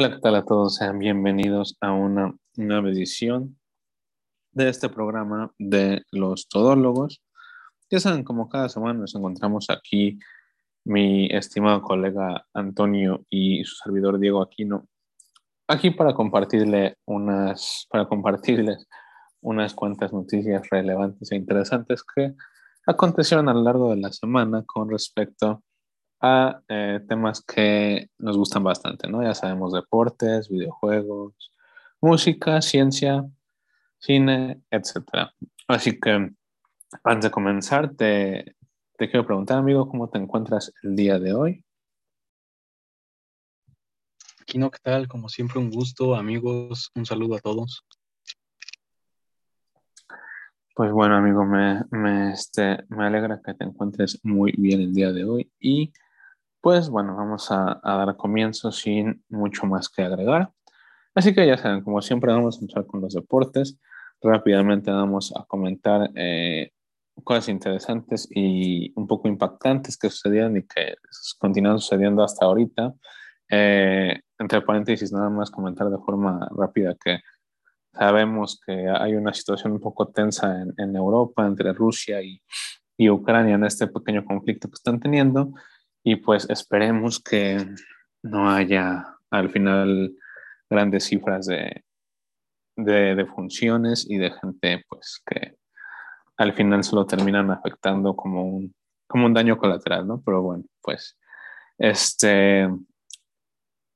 Hola, ¿qué tal a todos? Sean bienvenidos a una nueva edición de este programa de los todólogos. Ya saben, como cada semana nos encontramos aquí mi estimado colega Antonio y su servidor Diego Aquino, aquí para compartirle unas, para compartirles unas cuantas noticias relevantes e interesantes que acontecieron a lo largo de la semana con respecto a eh, temas que nos gustan bastante, ¿no? Ya sabemos deportes, videojuegos, música, ciencia, cine, etc. Así que antes de comenzar, te, te quiero preguntar, amigo, ¿cómo te encuentras el día de hoy? Kino, ¿qué tal? Como siempre, un gusto, amigos, un saludo a todos. Pues bueno, amigo, me, me, este, me alegra que te encuentres muy bien el día de hoy y pues bueno, vamos a, dar comienzo sin mucho más que agregar. Así que ya saben, como siempre vamos a empezar con los deportes. Rápidamente vamos a comentar eh, cosas interesantes y un poco impactantes que sucedieron y que continúan sucediendo hasta ahorita. Eh, entre paréntesis, nada más comentar de forma rápida que sabemos que hay una situación un poco tensa en, en Europa entre Rusia y, y Ucrania en este pequeño conflicto que están teniendo y pues esperemos que no haya al final grandes cifras de, de, funciones y de gente pues que al final solo terminan afectando como un, como un daño colateral, ¿no? Pero bueno, pues este,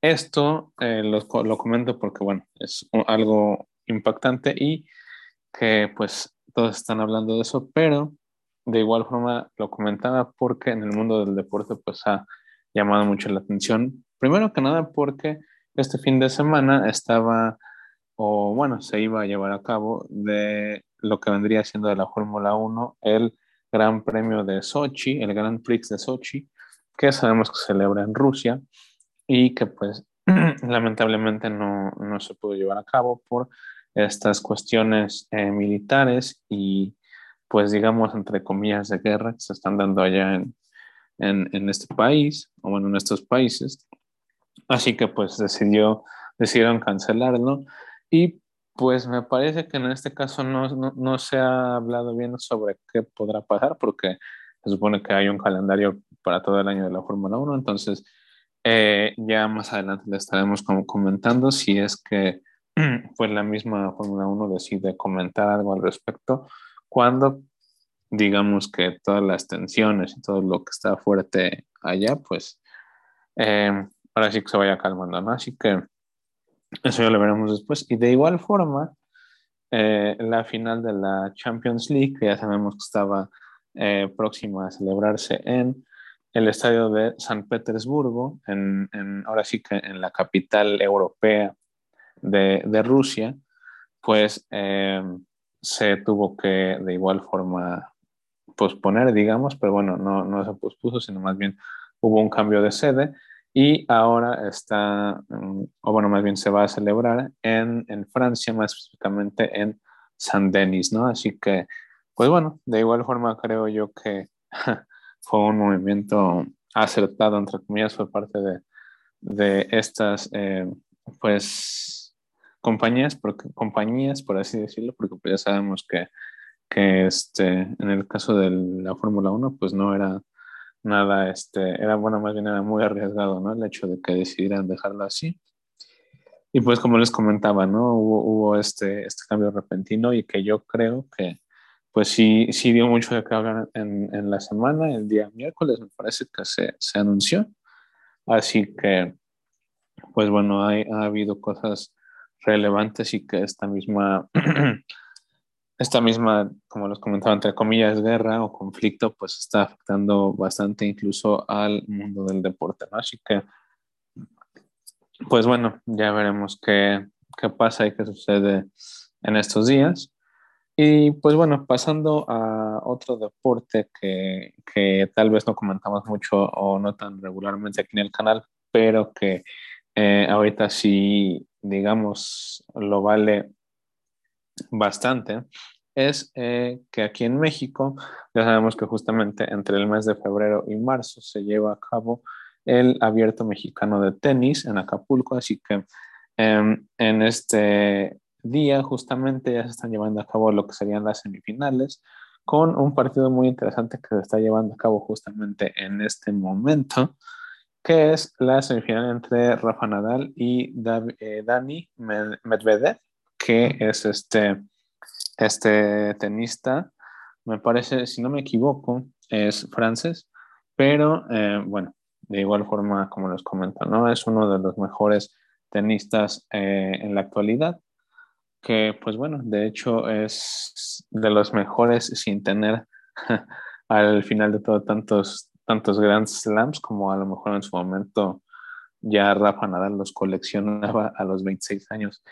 esto eh, lo, lo, comento porque bueno, es algo impactante y que pues todos están hablando de eso, pero de igual forma lo comentaba porque en el mundo del deporte pues ha llamado mucho la atención. Primero que nada porque este fin de semana estaba, o bueno, se iba a llevar a cabo de lo que vendría siendo de la Fórmula 1, el Gran Premio de Sochi, el Grand Prix de Sochi, que sabemos que se celebra en Rusia y que pues lamentablemente no, no, se pudo llevar a cabo por estas cuestiones eh, militares y pues digamos, entre comillas, de guerra que se están dando allá en, en, este país, o bueno, en estos países. Así que pues decidió, decidieron cancelarlo. Y pues me parece que en este caso no, no, no, se ha hablado bien sobre qué podrá pasar porque se supone que hay un calendario para todo el año de la Fórmula 1, entonces eh, ya más adelante le estaremos comentando si es que pues la misma Fórmula 1 decide comentar algo al respecto cuando digamos que todas las tensiones y todo lo que está fuerte allá, pues eh, ahora sí que se vaya calmando, ¿no? Así que eso ya lo veremos después. Y de igual forma, eh, la final de la Champions League, que ya sabemos que estaba eh, próxima a celebrarse en el estadio de San Petersburgo, ahora sí que en la capital europea de, de Rusia, pues se tuvo que de igual forma posponer, digamos, pero bueno, no, no se pospuso, sino más bien hubo un cambio de sede y ahora está, mm, o bueno, más bien se va a celebrar en, en Francia, más específicamente en Saint-Denis, ¿no? Así que, pues bueno, de igual forma creo yo que fue un movimiento acertado, entre comillas, por parte de, de estas, eh, pues, compañías, compañías, por así decirlo, porque pues ya sabemos que, que este, en el caso de la Fórmula 1, pues no era nada, este, era bueno, más bien era muy arriesgado, ¿no? El hecho de que decidieran dejarlo así. Y pues como les comentaba, ¿no? Hubo, hubo este, este cambio repentino y que yo creo que pues sí, sí dio mucho de que hablar en, en la semana, el día miércoles me parece que se, se anunció. Así que, pues bueno, hay, ha habido cosas relevantes y que esta misma, esta misma, como los comentaba, entre comillas, guerra o conflicto, pues está afectando bastante incluso al mundo del deporte, ¿no? Así que, pues bueno, ya veremos qué, qué pasa y qué sucede en estos días. Y pues bueno, pasando a otro deporte que, que, tal vez no comentamos mucho o no tan regularmente aquí en el canal, pero que eh, ahorita sí digamos, lo vale bastante, es eh, que aquí en México ya sabemos que justamente entre el mes de febrero y marzo se lleva a cabo el abierto mexicano de tenis en Acapulco, así que em, en este día justamente ya se están llevando a cabo lo que serían las semifinales con un partido muy interesante que se está llevando a cabo justamente en este momento, que es la semifinal entre Rafa Nadal y eh, Dani Medvedev, que es este, este tenista, me parece, si no me equivoco, es francés, pero eh, bueno, de igual forma, como les comento, ¿no? Es uno de los mejores tenistas eh, en la actualidad que pues bueno, de hecho es de los mejores sin tener al final de todo tantos, tantos Grand Slams como a lo mejor en su momento ya Rafa Nadal los coleccionaba a los 26 años.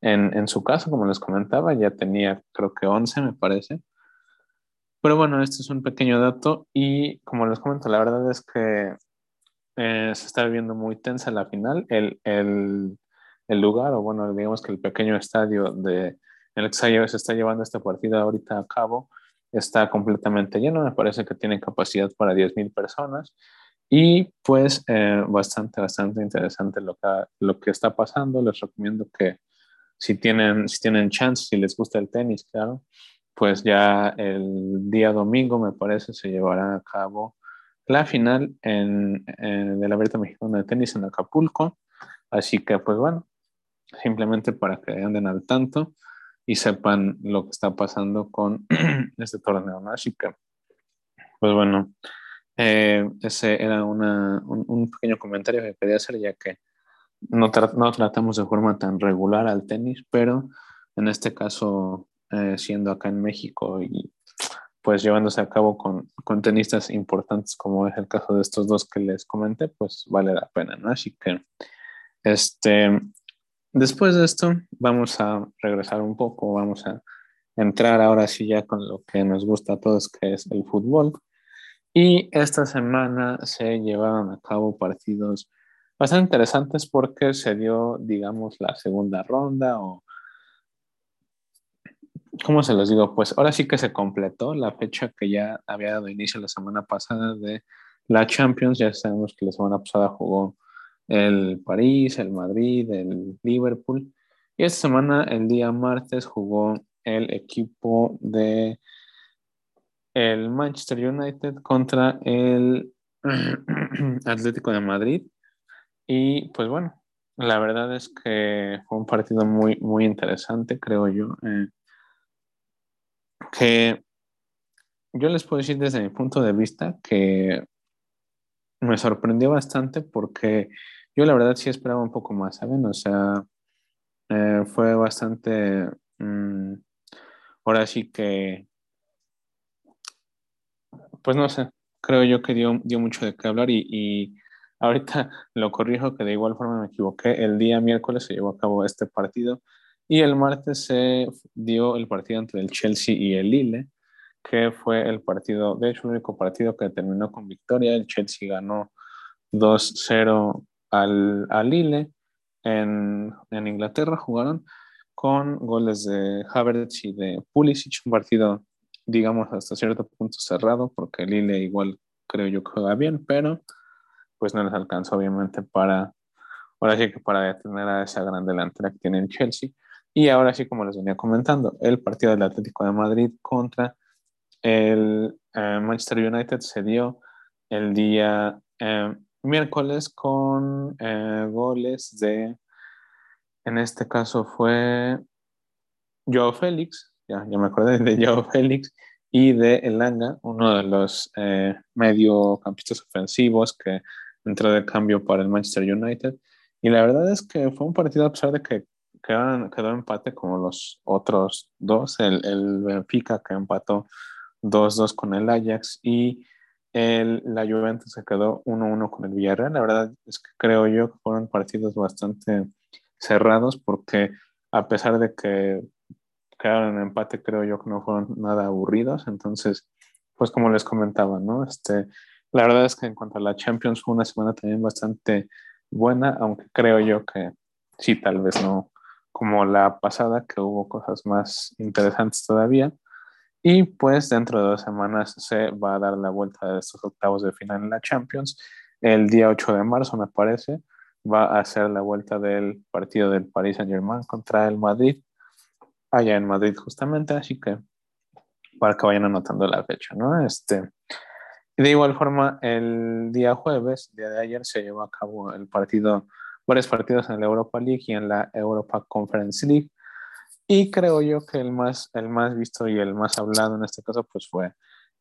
En, en su caso, como les comentaba, ya tenía creo que 11 me parece. Pero bueno, este es un pequeño dato y como les comento, la verdad es que eh, se está viendo muy tensa la final. El, el, el lugar, o bueno, digamos que el pequeño estadio de, el que se está llevando esta partida ahorita a cabo está completamente lleno, me parece que tiene capacidad para 10.000 personas y pues eh, bastante, bastante interesante lo que, está pasando. Les recomiendo que si tienen, si tienen chance, si les gusta el tenis, claro, pues ya el día domingo, me parece, se llevará a cabo la final en, en, de la Mexicana de Tenis en Acapulco. Así que, pues bueno, simplemente para que anden al tanto y sepan lo que está pasando con este torneo, que, pues bueno, eh, ese era una, un, pequeño comentario que quería hacer, ya que no, no, tratamos de forma tan regular al tenis, pero en este caso, eh, siendo acá en México y pues llevándose a cabo con, con, tenistas importantes como es el caso de estos dos que les comenté, pues vale la pena, ¿no? Así que, este, Después de esto, vamos a regresar un poco, vamos a entrar ahora sí ya con lo que nos gusta a todos, que es el fútbol. Y esta semana se llevaron a cabo partidos bastante interesantes porque se dio, digamos, la segunda ronda o... ¿Cómo se los digo? Pues ahora sí que se completó la fecha que ya había dado inicio la semana pasada de la Champions. Ya sabemos que la semana pasada jugó el París, el Madrid, el Liverpool. Y esta semana, el día martes, jugó el equipo de el Manchester United contra el Atlético de Madrid. Y pues bueno, la verdad es que fue un partido muy, muy interesante, creo yo. Eh, que yo les puedo decir desde mi punto de vista que me sorprendió bastante porque yo la verdad sí esperaba un poco más, ¿saben? O sea, eh, fue bastante... Mm, ahora sí que... Pues no sé, creo yo que dio, dio mucho de qué hablar y, y ahorita lo corrijo que de igual forma me equivoqué. El día miércoles se llevó a cabo este partido y el martes se dio el partido entre el Chelsea y el Lille, que fue el partido, de hecho, el único partido que terminó con victoria. El Chelsea ganó 2-0 al, al Lille en, en, Inglaterra jugaron con goles de Havertz y de Pulisic, un partido, digamos, hasta cierto punto cerrado, porque Lille igual creo yo que juega bien, pero pues no les alcanzó obviamente para, ahora que para detener a esa gran delantera que tiene el Chelsea. Y ahora sí, como les venía comentando, el partido del Atlético de Madrid contra el eh, Manchester United se dio el día eh, miércoles con eh, goles de, en este caso fue Joao Félix, ya, ya me acordé de Joao Félix, y de Elanga, uno de los eh, mediocampistas ofensivos que entró de cambio para el Manchester United. Y la verdad es que fue un partido, a pesar de que quedó, quedó empate como los otros dos, el, el Benfica que empató 2-2 con el Ajax y el, la Juventus se quedó 1-1 con el Villarreal. La verdad es que creo yo que fueron partidos bastante cerrados porque a pesar de que quedaron en empate, creo yo que no fueron nada aburridos. Entonces, pues como les comentaba, ¿no? Este, la verdad es que en cuanto a la Champions fue una semana también bastante buena, aunque creo yo que sí, tal vez no como la pasada, que hubo cosas más interesantes todavía. Y pues dentro de dos semanas se va a dar la vuelta de estos octavos de final en la Champions, el día 8 de marzo, me parece, va a ser la vuelta del partido del Paris Saint Germain contra el Madrid, allá en Madrid justamente, así que para que vayan anotando la fecha, ¿no? Este, de igual forma, el día jueves, día de ayer, se llevó a cabo el partido, varios partidos en la Europa League y en la Europa Conference League. Y creo yo que el más, el más visto y el más hablado en este caso, pues fue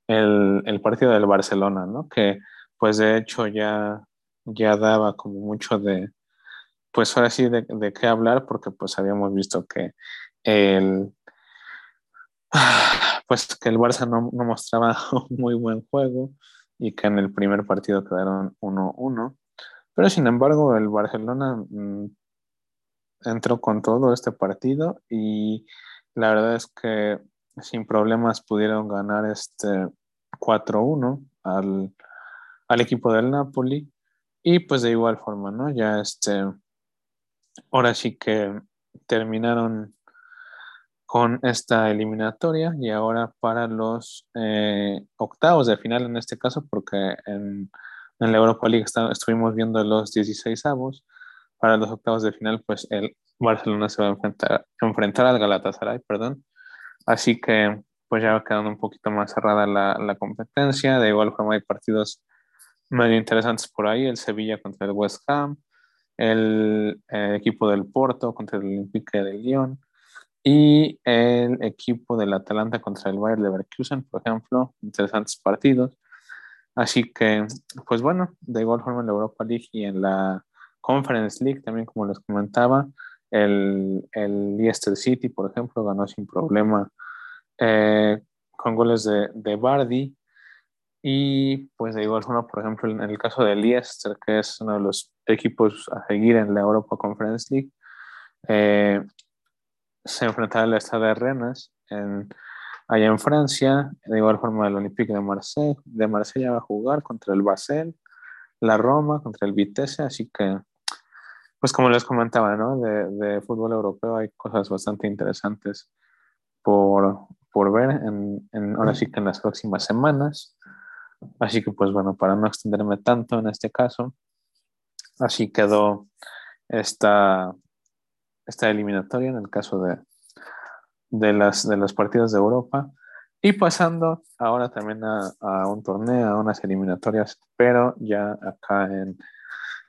el, el partido del Barcelona, ¿no? Que pues de hecho ya, ya daba como mucho de, pues ahora sí, de, qué hablar, porque pues habíamos visto que el, pues que el Barça no, no, mostraba un muy buen juego y que en el primer partido quedaron 1-1. Pero sin embargo, el Barcelona mmm, entró con todo este partido y la verdad es que sin problemas pudieron ganar este 4-1 al, al, equipo del Napoli y pues de igual forma, ¿no? Ya este, ahora sí que terminaron con esta eliminatoria y ahora para los eh, octavos de final en este caso, porque en, en la Europa League está, estuvimos viendo los 16 avos, para los octavos de final pues el Barcelona se va a enfrentar, enfrentar al Galatasaray, perdón, así que pues ya va quedando un poquito más cerrada la, la competencia, de igual forma hay partidos medio interesantes por ahí, el Sevilla contra el West Ham, el eh, equipo del Porto contra el Olympique de Lyon, y el equipo del Atalanta contra el Bayern Leverkusen, por ejemplo, interesantes partidos. Así que, pues bueno, de igual forma en la Europa League y en la Conference League, también como les comentaba, el, el Leicester City, por ejemplo, ganó sin problema eh, con goles de, de Bardi. Y pues de igual forma, por ejemplo, en el caso de Leicester, que es uno de los equipos a seguir en la Europa Conference League, eh, se enfrentará al Estado de Rennes en, allá en Francia. De igual forma, el Olympique de Marsella, de Marsella va a jugar contra el Basel, la Roma contra el Vitesse. Así que, pues como les comentaba, ¿no? de, de fútbol europeo hay cosas bastante interesantes por, por ver en, en, ahora sí que en las próximas semanas. Así que, pues bueno, para no extenderme tanto en este caso, así quedó esta esta eliminatoria en el caso de, de, las, de los partidos de Europa. Y pasando ahora también a, a, un torneo, a unas eliminatorias, pero ya acá en,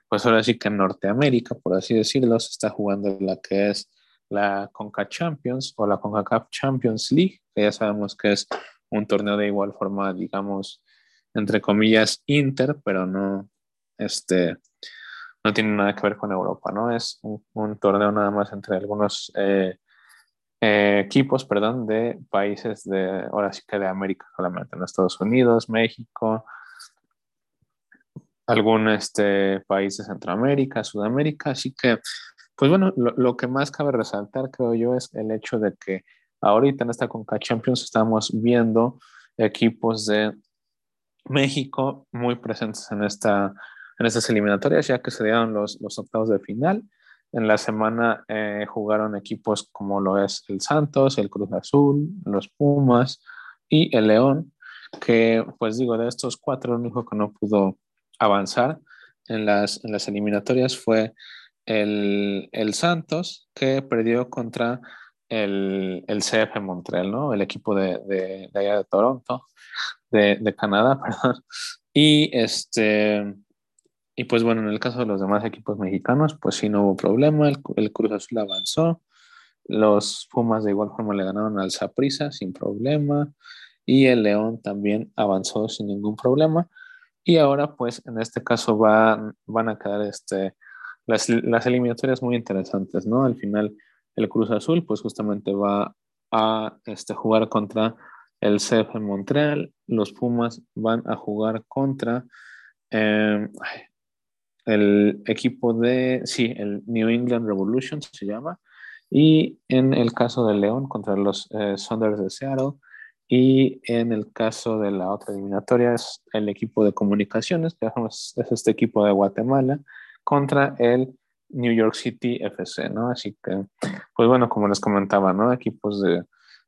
pues ahora sí que en Norteamérica, por así decirlo, se está jugando la que es la Conca Champions o la CONCACAF Champions League, que ya sabemos que es un torneo de igual forma, digamos, entre comillas, inter, pero no, este, no tiene nada que ver con Europa, ¿no? Es un, torneo nada más entre algunos eh, eh, equipos, perdón, de países de, ahora sí que de América solamente, en ¿no? Estados Unidos, México, algún este, país de Centroamérica, Sudamérica, así que, pues bueno, lo, lo, que más cabe resaltar, creo yo, es el hecho de que ahorita en esta Conca Champions estamos viendo equipos de México muy presentes en esta en estas eliminatorias, ya que se dieron los, los octavos de final. En la semana eh, jugaron equipos como lo es el Santos, el Cruz Azul, los Pumas y el León, que pues digo, de estos cuatro, el único que no pudo avanzar en las, en las eliminatorias fue el, el Santos, que perdió contra el, el CF Montreal, ¿no? El equipo de, de, de allá de Toronto, de, Canadá, perdón. Y este, y pues bueno, en el caso de los demás equipos mexicanos, pues sí no hubo problema, el, el Cruz Azul avanzó, los Pumas de igual forma le ganaron al Saprissa sin problema y el León también avanzó sin ningún problema. Y ahora pues en este caso van, van a quedar este, las, las eliminatorias muy interesantes, ¿no? Al final el Cruz Azul pues justamente va a este, jugar contra el CF en Montreal, los Pumas van a jugar contra... Eh, el equipo de, sí, el New England Revolution se llama, y en el caso de León contra los eh, de Seattle, y en el caso de la otra eliminatoria es el equipo de comunicaciones, que es este equipo de Guatemala, contra el New York City FC, ¿no? Así que, pues bueno, como les comentaba, ¿no? Equipos de,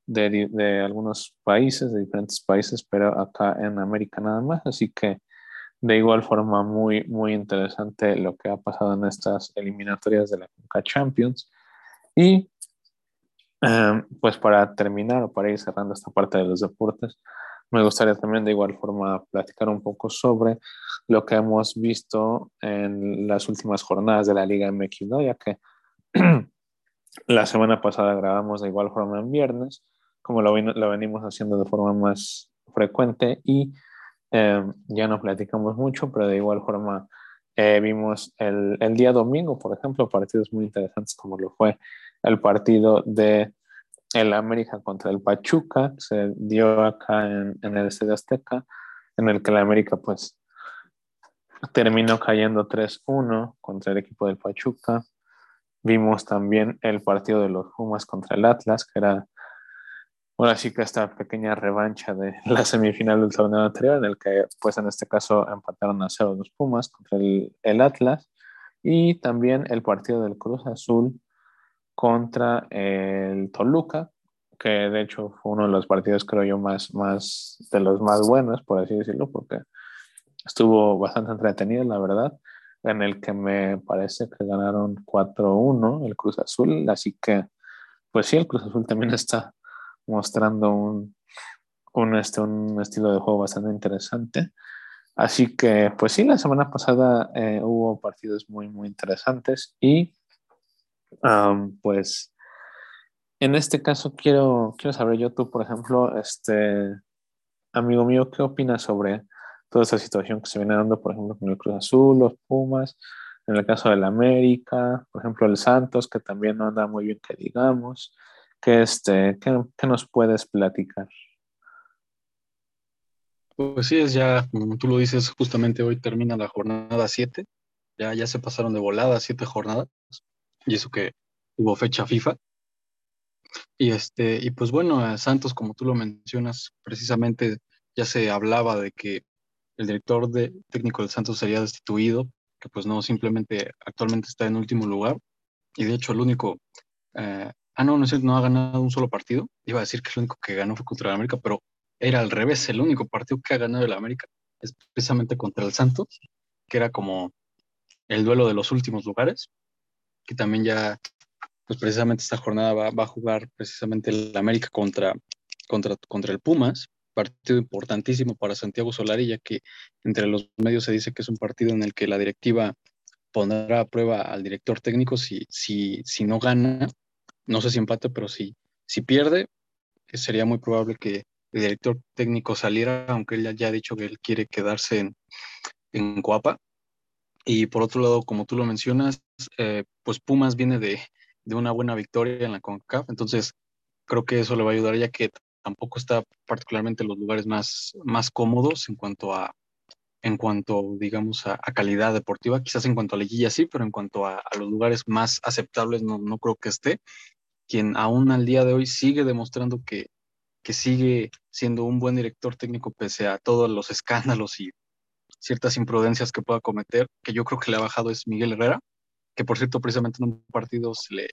de, de algunos países, de diferentes países, pero acá en América nada más, así que de igual forma muy, muy interesante lo que ha pasado en estas eliminatorias de la Conca Champions. Y em, pues para terminar o para ir cerrando esta parte de los deportes, me gustaría también de igual forma platicar un poco sobre lo que hemos visto en las últimas jornadas de la Liga MX, ¿no? ya que la semana pasada grabamos de igual forma en viernes, como lo, venimos haciendo de forma más frecuente y em, ya no platicamos mucho, pero de igual forma eh, vimos el, día domingo, por ejemplo, partidos muy interesantes como lo fue el partido de el América contra el Pachuca, se dio acá en, el Estadio Azteca, en el que el América pues terminó cayendo 3-1 contra el equipo del Pachuca. Vimos también el partido de los Pumas contra el Atlas, que era ahora sí que esta pequeña revancha de la semifinal del torneo anterior, en el que pues en este caso empataron a cero los Pumas contra el Atlas. Y también el partido del Cruz Azul contra el Toluca, que de hecho fue uno de los partidos, creo yo, más, más de los más buenos, por así decirlo, porque estuvo bastante entretenido, la verdad, en el que me parece que ganaron 4-1 el Cruz Azul, así que, pues sí, el Cruz Azul también está mostrando un, un, este, un estilo de juego bastante interesante. Así que, pues sí, la semana pasada eh, hubo partidos muy, muy interesantes y pues en este caso quiero, quiero saber yo, tú, por ejemplo, este amigo mío, ¿qué opinas sobre toda esta situación que se viene dando, por ejemplo, con el Cruz Azul, los Pumas, en el caso del América, por ejemplo, el Santos, que también no anda muy bien, que digamos, ¿qué, este, qué, qué nos puedes platicar? Pues sí, es ya, como tú lo dices, justamente hoy termina la jornada 7, ya, ya se pasaron de volada siete jornadas y eso que hubo fecha FIFA. Y, este, y pues bueno, Santos, como tú lo mencionas, precisamente ya se hablaba de que el director de, técnico del Santos sería destituido, que pues no, simplemente actualmente está en último lugar. Y de hecho el único, eh, ah, no, no es no ha ganado un solo partido. Iba a decir que el único que ganó fue contra el América, pero era al revés, el único partido que ha ganado el América es precisamente contra el Santos, que era como el duelo de los últimos lugares que también ya, pues precisamente esta jornada va, va a jugar precisamente el América contra, contra, contra el Pumas, partido importantísimo para Santiago Solari, ya que entre los medios se dice que es un partido en el que la directiva pondrá a prueba al director técnico si, si, si no gana, no sé si empate, pero si, si pierde, sería muy probable que el director técnico saliera, aunque él ya ha dicho que él quiere quedarse en, en Coapa. Y por otro lado, como tú lo mencionas, eh, pues Pumas viene de, de, una buena victoria en la CONCACAF, entonces creo que eso le va a ayudar ya que tampoco está particularmente en los lugares más, más cómodos en cuanto a, en cuanto, digamos, a, calidad deportiva, quizás en cuanto a liguilla sí, pero en cuanto a, a los lugares más aceptables no, no, creo que esté. Quien aún al día de hoy sigue demostrando que, que sigue siendo un buen director técnico pese a todos los escándalos y ciertas imprudencias que pueda cometer, que yo creo que le ha bajado es Miguel Herrera, que por cierto precisamente en un partido se, le,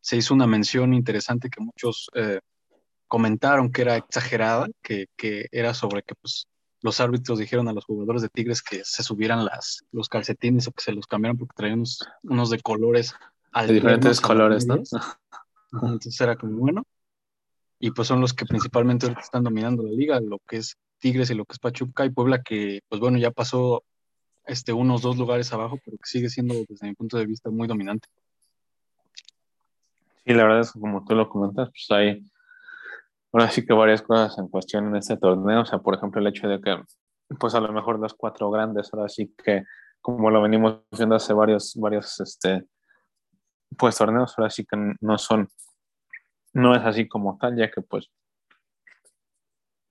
se hizo una mención interesante que muchos eh, comentaron que era exagerada, que, que, era sobre que pues, los árbitros dijeron a los jugadores de Tigres que se subieran las, los calcetines o que se los cambiaran porque traían unos, unos de colores. De diferentes colores, ¿no? Entonces era como bueno. Y pues son los que principalmente están dominando la liga, lo que es Tigres y lo que es Pachuca y Puebla, que pues bueno, ya pasó este, unos dos lugares abajo, pero que sigue siendo desde mi punto de vista muy dominante. Sí, la verdad es que como tú lo comentas, pues hay ahora sí que varias cosas en cuestión en este torneo, o sea, por ejemplo, el hecho de que pues a lo mejor los cuatro grandes, ahora sí que como lo venimos viendo hace varios, varios, este, pues torneos, ahora sí que no son, no es así como tal, ya que pues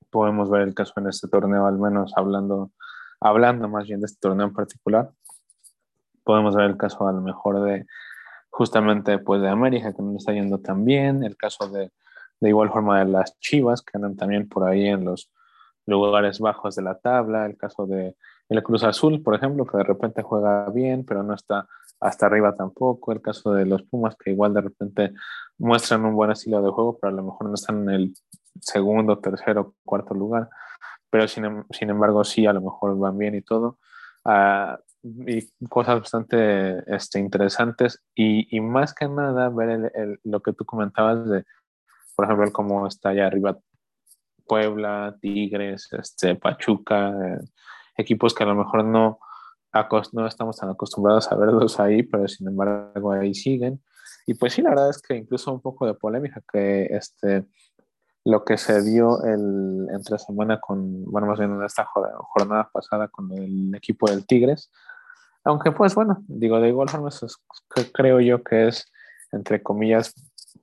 podemos ver el caso en este torneo, al menos hablando, hablando más bien de este torneo en particular. Podemos ver el caso a lo mejor de justamente pues de América, que no está yendo tan bien, el caso de, de igual forma de las Chivas, que andan también por ahí en los lugares bajos de la tabla, el caso de el Cruz Azul, por ejemplo, que de repente juega bien, pero no está hasta arriba tampoco, el caso de los Pumas, que igual de repente muestran un buen estilo de juego, pero a lo mejor no están en el segundo, tercero, cuarto lugar, pero sin, em, sin embargo sí, a lo mejor van bien y todo. y cosas bastante este, interesantes y, y, más que nada ver el, lo que tú comentabas de, por ejemplo, cómo está allá arriba Puebla, Tigres, este, Pachuca, eh, equipos que a lo mejor no, no estamos tan acostumbrados a verlos ahí, pero sin embargo ahí siguen. Y pues sí, la verdad es que incluso un poco de polémica que este, lo que se dio el, entre semana con, bueno, más bien en esta jornada pasada con el equipo del Tigres. Aunque pues bueno, digo, de igual forma eso creo yo que es, entre comillas,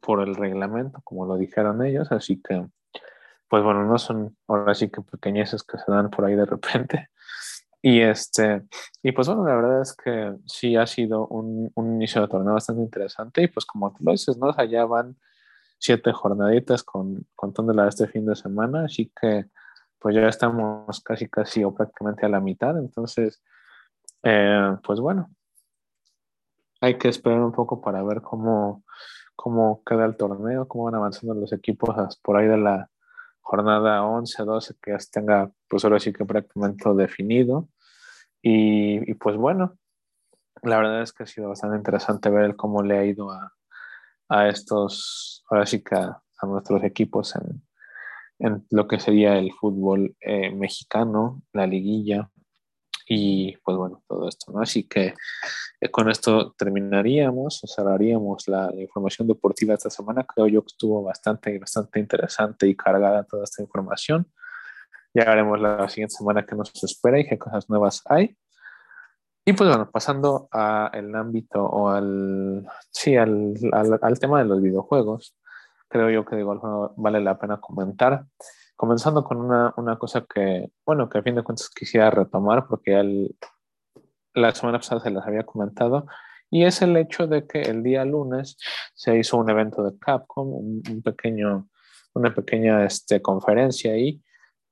por el reglamento, como lo dijeron ellos, así que pues bueno, no son ahora sí que pequeñeces que se dan por ahí de repente. Y este, y pues bueno, la verdad es que sí ha sido un, un inicio de torneo bastante interesante. Y pues como tú lo dices, ¿no? allá van siete jornaditas con, contándola este fin de semana, así que pues ya estamos casi casi o prácticamente a la mitad. Entonces, eh, pues bueno, hay que esperar un poco para ver cómo, cómo queda el torneo, cómo van avanzando los equipos por ahí de la jornada 11, 12, que ya tenga, pues ahora sí que prácticamente definido. Y, y, pues bueno, la verdad es que ha sido bastante interesante ver cómo le ha ido a, a estos, ahora sí que a, nuestros equipos en, en, lo que sería el fútbol eh, mexicano, la liguilla, y pues bueno, todo esto, ¿no? Así que eh, con esto terminaríamos o cerraríamos la, información deportiva esta semana. Creo yo que estuvo bastante, bastante interesante y cargada toda esta información. Ya veremos la siguiente semana qué nos espera y qué cosas nuevas hay. Y pues bueno, pasando al ámbito o al, sí, al, al, al, tema de los videojuegos, creo yo que de igual vale la pena comentar. Comenzando con una, una, cosa que, bueno, que a fin de cuentas quisiera retomar porque el, la semana pasada se las había comentado, y es el hecho de que el día lunes se hizo un evento de Capcom, un, pequeño, una pequeña este, conferencia ahí,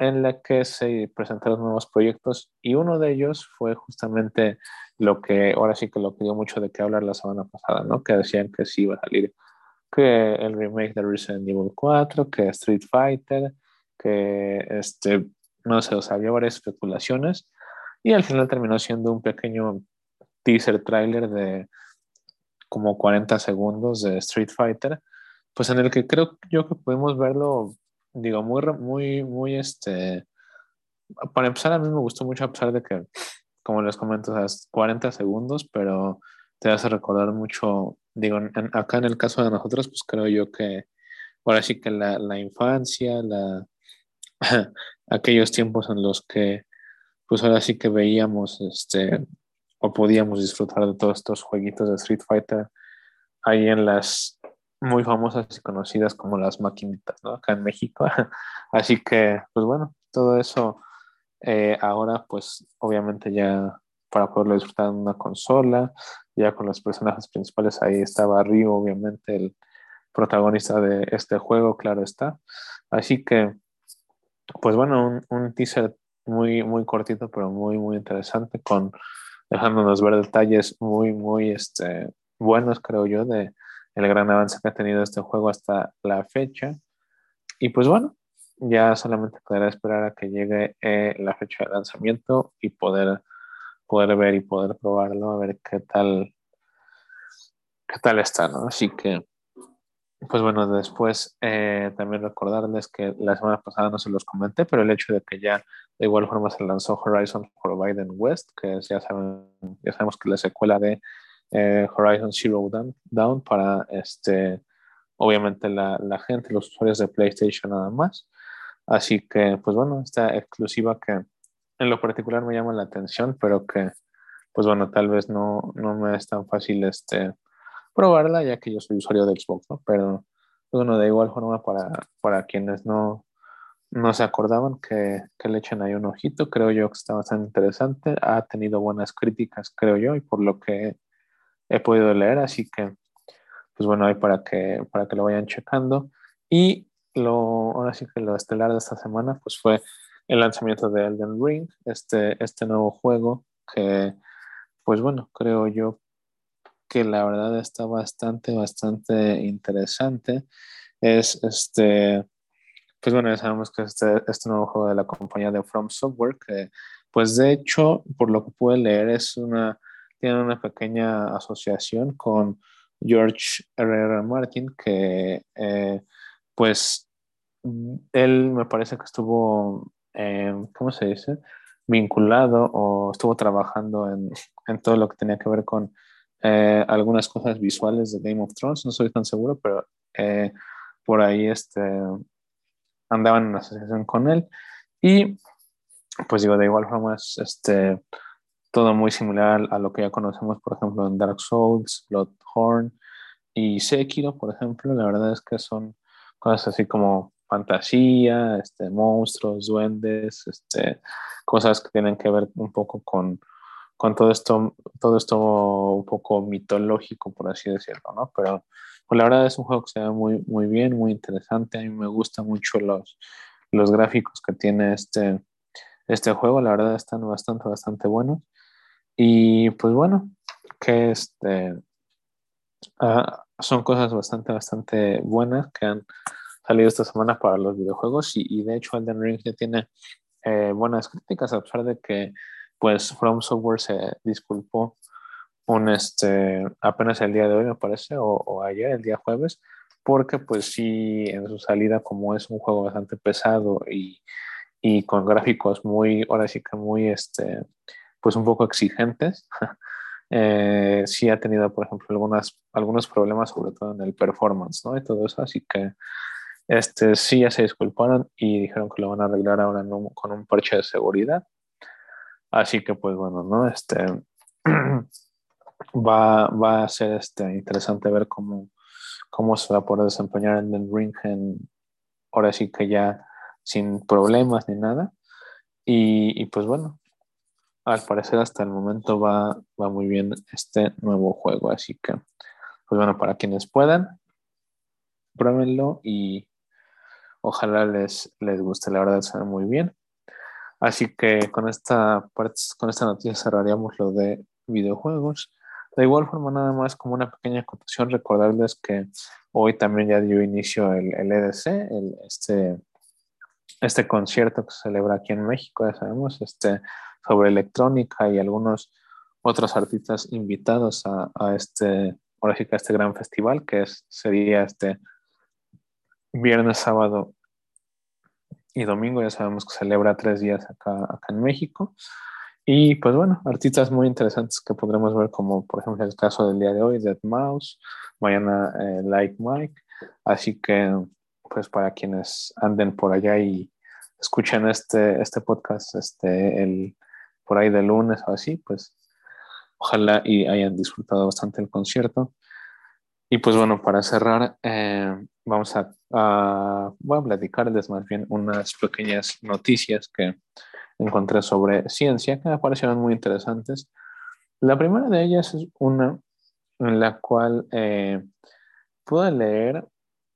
en la que se presentaron nuevos proyectos y uno de ellos fue justamente lo que ahora sí que lo que dio mucho de qué hablar la semana pasada, ¿no? Que decían que sí iba a salir que el remake de Resident Evil 4, que Street Fighter, que este, no sé, o sea, había varias especulaciones y al final terminó siendo un pequeño teaser trailer de como 40 segundos de Street Fighter, pues en el que creo yo que podemos verlo, digo, muy, muy, muy, este, para empezar a mí me gustó mucho a pesar de que, como les comento, o sea, 40 segundos, pero te hace recordar mucho, digo, acá en el caso de nosotros, pues creo yo que ahora sí que la, la infancia, la, aquellos tiempos en los que pues ahora sí que veíamos este o podíamos disfrutar de todos estos jueguitos de Street Fighter ahí en las muy famosas y conocidas como las maquinitas, ¿no? Acá en México. Así que, pues bueno, todo eso eh, ahora, pues obviamente ya para poderlo disfrutar en una consola, ya con los personajes principales, ahí estaba Ryu, obviamente, el protagonista de este juego, claro está. Así que, pues bueno, un, teaser muy, muy cortito, pero muy, muy interesante, con dejándonos ver detalles muy, muy este, buenos, creo yo, de el gran avance que ha tenido este juego hasta la fecha. Y pues bueno, ya solamente podrá esperar a que llegue eh, la fecha de lanzamiento y poder, poder ver y poder probarlo, a ver qué tal, qué tal está, ¿no? Así que pues bueno, después eh, también recordarles que la semana pasada no se los comenté, pero el hecho de que ya de igual forma se lanzó Horizon Forbidden West, que ya, saben, ya sabemos que la secuela de eh, Horizon Zero Dawn, para este, obviamente la, la, gente, los usuarios de PlayStation nada más. Así que, pues bueno, esta exclusiva que en lo particular me llama la atención, pero que, pues bueno, tal vez no, no me es tan fácil este probarla, ya que yo soy usuario de Xbox, ¿no? Pero bueno, de igual forma para, para quienes no, no se acordaban que, que, le echen ahí un ojito, creo yo que está bastante interesante, ha tenido buenas críticas, creo yo, y por lo que he podido leer, así que, pues bueno, ahí para que, para que lo vayan checando. Y lo, ahora sí que lo estelar de esta semana, pues fue el lanzamiento de Elden Ring, este, este nuevo juego que, pues bueno, creo yo que la verdad está bastante, bastante interesante. Es este, pues bueno, ya sabemos que este, este nuevo juego de la compañía de From Software, que Pues de hecho, por lo que pude leer, es una, tiene una pequeña asociación con George R. Martin, que eh, pues él me parece que estuvo, ¿cómo se dice? Vinculado o estuvo trabajando en, en todo lo que tenía que ver con eh, algunas cosas visuales de Game of Thrones, no soy tan seguro, pero eh, por ahí este, andaban en asociación con él. Y pues digo, de igual forma es este, todo muy similar a lo que ya conocemos, por ejemplo, en Dark Souls, Bloodhorn y Sekiro, por ejemplo. La verdad es que son cosas así como fantasía, este, monstruos, duendes, este, cosas que tienen que ver un poco con con todo esto, todo esto un poco mitológico, por así decirlo, ¿no? Pero pues la verdad es un juego que se ve muy, muy bien, muy interesante. A mí me gustan mucho los, los gráficos que tiene este, este juego. La verdad están bastante, bastante buenos. Y pues bueno, que este, ah, son cosas bastante, bastante buenas que han salido esta semana para los videojuegos. Y, de hecho, Elden Ring ya tiene eh, buenas críticas, a pesar de que pues From Software se disculpó un, este, apenas el día de hoy, me parece, o, ayer, el día jueves, porque pues sí, en su salida, como es un juego bastante pesado y, y con gráficos muy, ahora sí que muy, este, pues un poco exigentes, eh, sí ha tenido, por ejemplo, algunas, algunos problemas, sobre todo en el performance, ¿no? Y todo eso, así que este, sí ya se disculparon y dijeron que lo van a arreglar ahora con un parche de seguridad Así que pues bueno, ¿no? Este va, va a ser este, interesante ver cómo, cómo se va a poder desempeñar en el ring en, ahora sí que ya sin problemas ni nada. Y, y, pues bueno, al parecer hasta el momento va, va muy bien este nuevo juego. Así que, pues bueno, para quienes puedan, pruébenlo y ojalá les, les guste. La verdad, se ve muy bien. Así que con esta, con esta noticia cerraríamos lo de videojuegos. De igual forma, nada más como una pequeña acotación, recordarles que hoy también ya dio inicio el, el EDC, este, este concierto que se celebra aquí en México, ya sabemos, este, sobre electrónica y algunos otros artistas invitados a, este, ahora sí a este gran festival que sería este viernes, sábado y domingo, ya sabemos que celebra tres días acá, acá en México. Y pues bueno, artistas muy interesantes que podremos ver como por ejemplo el caso del día de hoy, Dead Mouse, mañana eh, Like Mike. Así que pues para quienes anden por allá y escuchen este, este podcast este, el, por ahí de lunes o así, pues ojalá y hayan disfrutado bastante el concierto. Y pues bueno, para cerrar, eh, vamos a, voy a platicarles más bien unas pequeñas noticias que encontré sobre ciencia que me parecieron muy interesantes. La primera de ellas es una en la cual eh, pude leer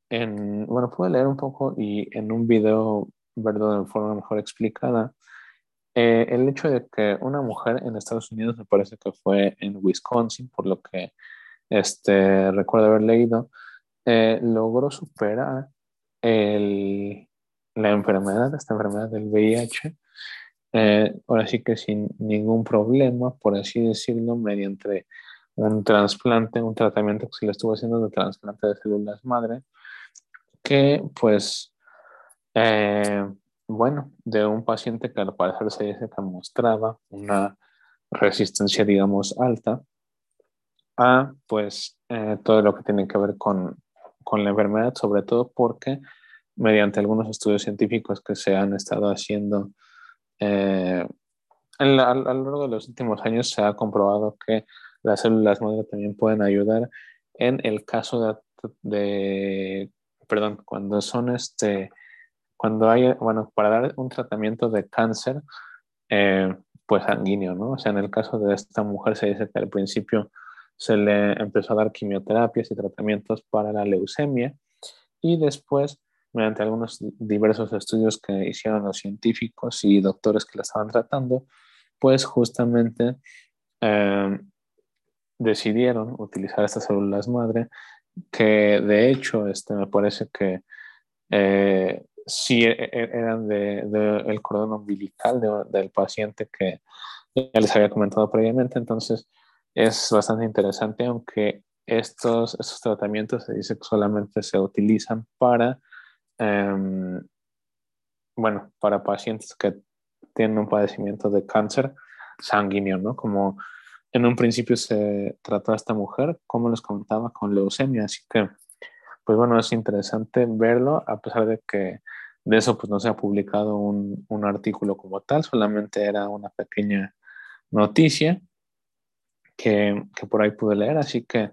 en, bueno, pude leer un poco y en un video verlo de forma mejor explicada, eh, el hecho de que una mujer en Estados Unidos, me parece que fue en Wisconsin, por lo que este, recuerdo haber leído, eh, logró superar la enfermedad, esta enfermedad del VIH, eh, ahora sí que sin ningún problema, por así decirlo, mediante un trasplante, un tratamiento que se le estuvo haciendo de trasplante de células madre, que pues, bueno, de un paciente que al parecer se dice que mostraba una resistencia, digamos, alta, a pues eh, todo lo que tiene que ver con, con, la enfermedad, sobre todo porque mediante algunos estudios científicos que se han estado haciendo eh, a, lo largo de los últimos años se ha comprobado que las células madre también pueden ayudar en el caso de, perdón, cuando son este, cuando hay, bueno, para dar un tratamiento de cáncer, eh, pues sanguíneo, ¿no? O sea, en el caso de esta mujer se dice que al principio se le empezó a dar quimioterapias y tratamientos para la leucemia y después, mediante algunos diversos estudios que hicieron los científicos y doctores que la estaban tratando, pues justamente em, decidieron utilizar estas células madre que de hecho este, me parece que eh, sí e, e, eran del de, el cordón umbilical del paciente que ya les había comentado previamente. Entonces, es bastante interesante, aunque estos, estos tratamientos se dice que solamente se utilizan para, um, bueno, para pacientes que tienen un padecimiento de cáncer sanguíneo, ¿no? Como en un principio se trató a esta mujer, como les comentaba, con leucemia, así que, pues bueno, es interesante verlo, a pesar de que de eso pues no se ha publicado un, un artículo como tal, solamente era una pequeña noticia que, que, por ahí pude leer, así que,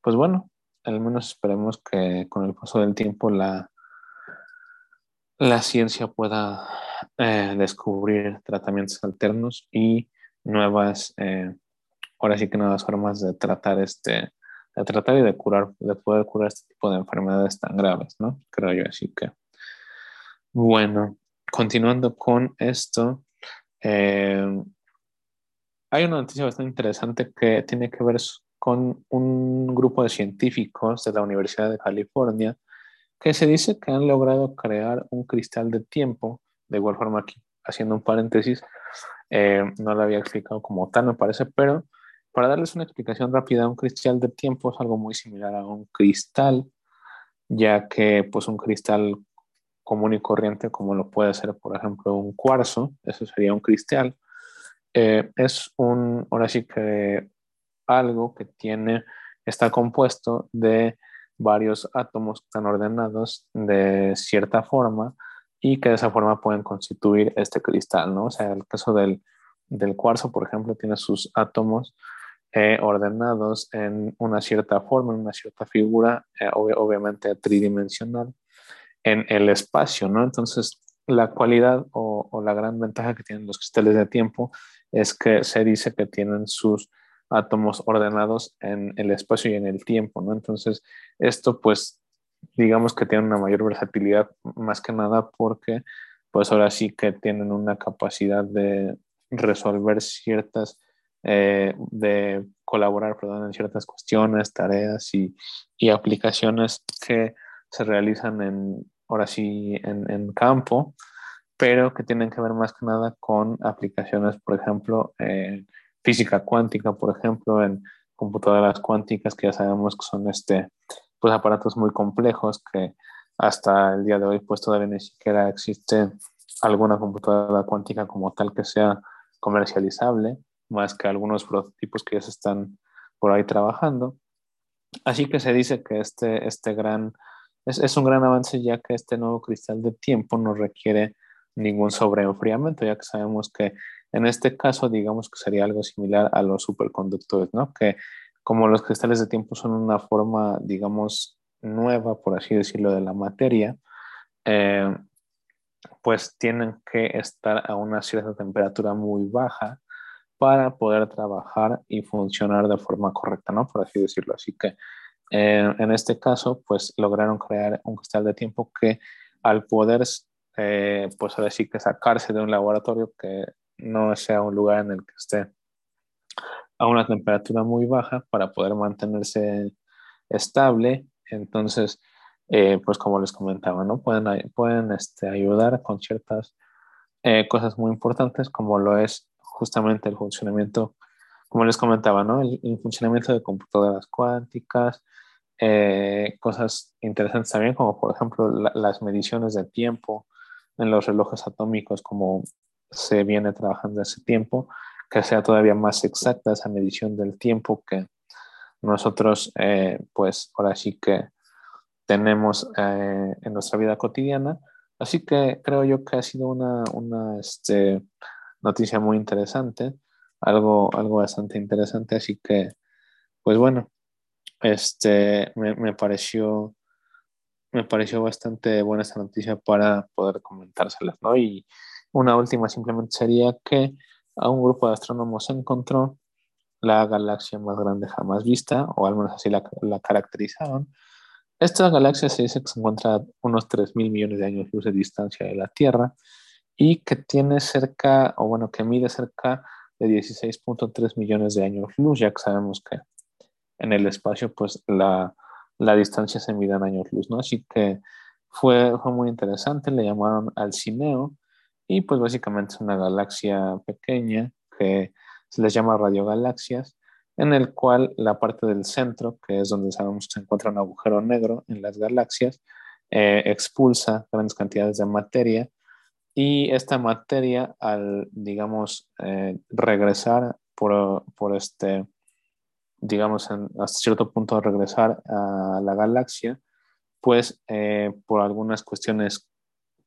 pues bueno, al menos esperemos que con el paso del tiempo la, la ciencia pueda eh, descubrir tratamientos alternos y nuevas, eh, ahora sí que nuevas formas de tratar este, de tratar y de curar, de poder curar este tipo de enfermedades tan graves, ¿no? Creo yo, así que, bueno, continuando con esto, eh, hay una noticia bastante interesante que tiene que ver con un grupo de científicos de la Universidad de California que se dice que han logrado crear un cristal de tiempo, de igual forma aquí, haciendo un paréntesis, eh, no lo había explicado como tal, me parece, pero para darles una explicación rápida, un cristal de tiempo es algo muy similar a un cristal, ya que pues un cristal común y corriente, como lo puede ser, por ejemplo, un cuarzo, eso sería un cristal, eh, es un, ahora sí que algo que tiene, está compuesto de varios átomos tan ordenados de cierta forma y que de esa forma pueden constituir este cristal, ¿no? O sea, el caso del, del cuarzo, por ejemplo, tiene sus átomos eh, ordenados en una cierta forma, en una cierta figura, eh, obviamente tridimensional, en el espacio, ¿no? Entonces, la cualidad o, la gran ventaja que tienen los cristales de tiempo es que se dice que tienen sus átomos ordenados en el espacio y en el tiempo, ¿no? Entonces, esto pues digamos que tiene una mayor versatilidad más que nada porque pues ahora sí que tienen una capacidad de resolver ciertas, eh, de colaborar, perdón, en ciertas cuestiones, tareas y, y, aplicaciones que se realizan en, ahora sí, en, campo, pero que tienen que ver más que nada con aplicaciones, por ejemplo, en física cuántica, por ejemplo, en computadoras cuánticas, que ya sabemos que son este, pues, aparatos muy complejos que hasta el día de hoy pues todavía ni siquiera existe alguna computadora cuántica como tal que sea comercializable, más que algunos prototipos que ya se están por ahí trabajando. Así que se dice que este, este gran, es, un gran avance ya que este nuevo cristal de tiempo no requiere ningún sobreenfriamiento, ya que sabemos que en este caso, digamos que sería algo similar a los superconductores, ¿no? Que como los cristales de tiempo son una forma, digamos, nueva, por así decirlo, de la materia, eh, pues tienen que estar a una cierta temperatura muy baja para poder trabajar y funcionar de forma correcta, ¿no? Por así decirlo. Así que eh, en este caso, pues lograron crear un cristal de tiempo que al poder, eh, pues ahora que sacarse de un laboratorio que no sea un lugar en el que esté a una temperatura muy baja para poder mantenerse estable. Entonces, eh, pues como les comentaba, ¿no? Pueden, pueden este, ayudar con ciertas cosas muy importantes como lo es justamente el funcionamiento, como les comentaba, ¿no? El, funcionamiento de computadoras cuánticas, eh, cosas interesantes también como por ejemplo las mediciones de tiempo en los relojes atómicos como se viene trabajando hace tiempo, que sea todavía más exacta esa medición del tiempo que nosotros, eh, pues ahora sí que tenemos eh, en nuestra vida cotidiana. Así que creo yo que ha sido una, una este, noticia muy interesante, algo, algo bastante interesante. Así que, pues bueno, este, me, me pareció me pareció bastante buena esta noticia para poder comentárselas, ¿no? Y una última simplemente sería que a un grupo de astrónomos se encontró la galaxia más grande jamás vista, o al menos así la, la caracterizaron. Esta galaxia se dice que se encuentra a unos 3 mil millones de años luz de distancia de la Tierra y que tiene cerca, o bueno, que mide cerca de 16.3 millones de años luz, ya que sabemos que en el espacio, pues la, la distancia se mide en años luz, ¿no? Así que fue, fue muy interesante, le llamaron Alcineo y pues básicamente es una galaxia pequeña que se les llama radiogalaxias, en el cual la parte del centro, que es donde sabemos que se encuentra un agujero negro en las galaxias, eh, expulsa grandes cantidades de materia y esta materia al, digamos, eh, regresar por, por, este, digamos, hasta cierto punto regresar a la galaxia, pues eh, por algunas cuestiones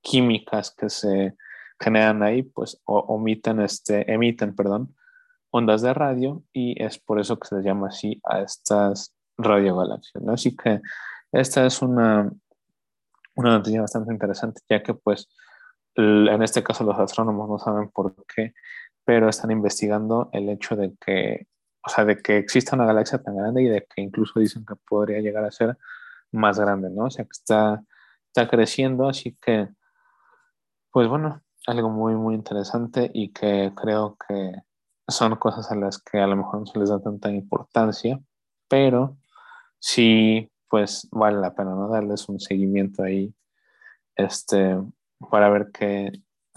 químicas que se generan ahí, pues omiten, este, emiten, perdón, ondas de radio y es por eso que se les llama así a estas radiogalaxias. Así que esta es una, una noticia bastante interesante, ya que pues en este caso los astrónomos no saben por qué, pero están investigando el hecho de que, o sea, de que exista una galaxia tan grande y de que incluso dicen que podría llegar a ser más grande, ¿no? O sea, que está, está creciendo, así que, pues bueno, algo muy, muy interesante y que creo que son cosas a las que a lo mejor no se les da tanta importancia, pero sí, pues vale la pena, ¿no? Darles un seguimiento ahí, este, para ver qué,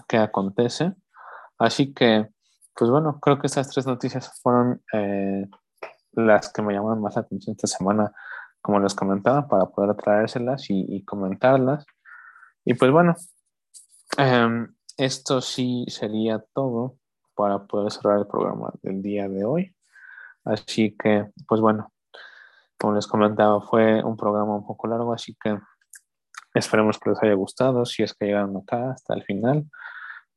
qué acontece. Así que, pues bueno, creo que estas tres noticias fueron eh, las que me llamaron más la atención esta semana, como les comentaba, para poder traérselas y, y comentarlas. Y pues bueno, em, esto sí sería todo para poder cerrar el programa del día de hoy. Así que, pues bueno, como les comentaba, fue un programa un poco largo, así que esperemos que les haya gustado, si es que llegaron acá hasta el final,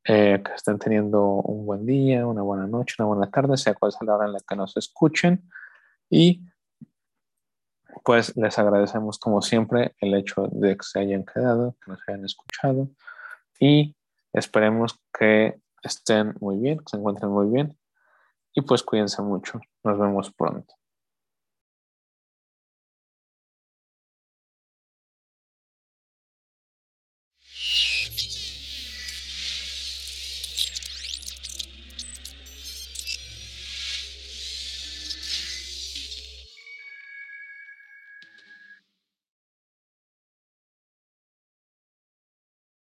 eh, que estén teniendo un buen día, una buena noche, una buena tarde, sea cual sea la hora en la que nos escuchen. Y pues les agradecemos como siempre el hecho de que se hayan quedado, que nos hayan escuchado y esperemos que estén muy bien, que se encuentren muy bien y pues cuídense mucho. Nos vemos pronto.